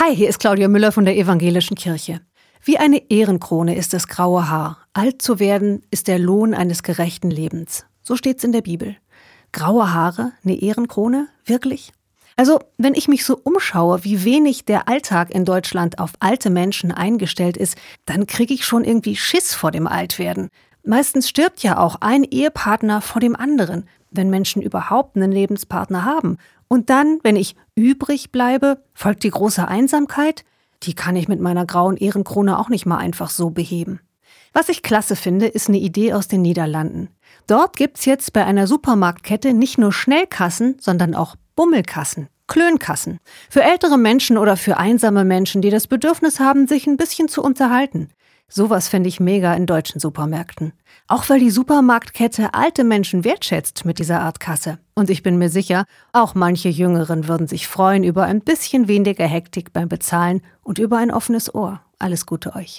Hi, hier ist Claudia Müller von der Evangelischen Kirche. Wie eine Ehrenkrone ist das graue Haar. Alt zu werden ist der Lohn eines gerechten Lebens. So steht's in der Bibel. Graue Haare, eine Ehrenkrone? Wirklich? Also, wenn ich mich so umschaue, wie wenig der Alltag in Deutschland auf alte Menschen eingestellt ist, dann kriege ich schon irgendwie Schiss vor dem Altwerden. Meistens stirbt ja auch ein Ehepartner vor dem anderen, wenn Menschen überhaupt einen Lebenspartner haben. Und dann, wenn ich übrig bleibe, folgt die große Einsamkeit. Die kann ich mit meiner grauen Ehrenkrone auch nicht mal einfach so beheben. Was ich klasse finde, ist eine Idee aus den Niederlanden. Dort gibt's jetzt bei einer Supermarktkette nicht nur Schnellkassen, sondern auch Bummelkassen, Klönkassen. Für ältere Menschen oder für einsame Menschen, die das Bedürfnis haben, sich ein bisschen zu unterhalten. Sowas fände ich mega in deutschen Supermärkten. Auch weil die Supermarktkette alte Menschen wertschätzt mit dieser Art Kasse. Und ich bin mir sicher, auch manche Jüngeren würden sich freuen über ein bisschen weniger Hektik beim Bezahlen und über ein offenes Ohr. Alles Gute euch.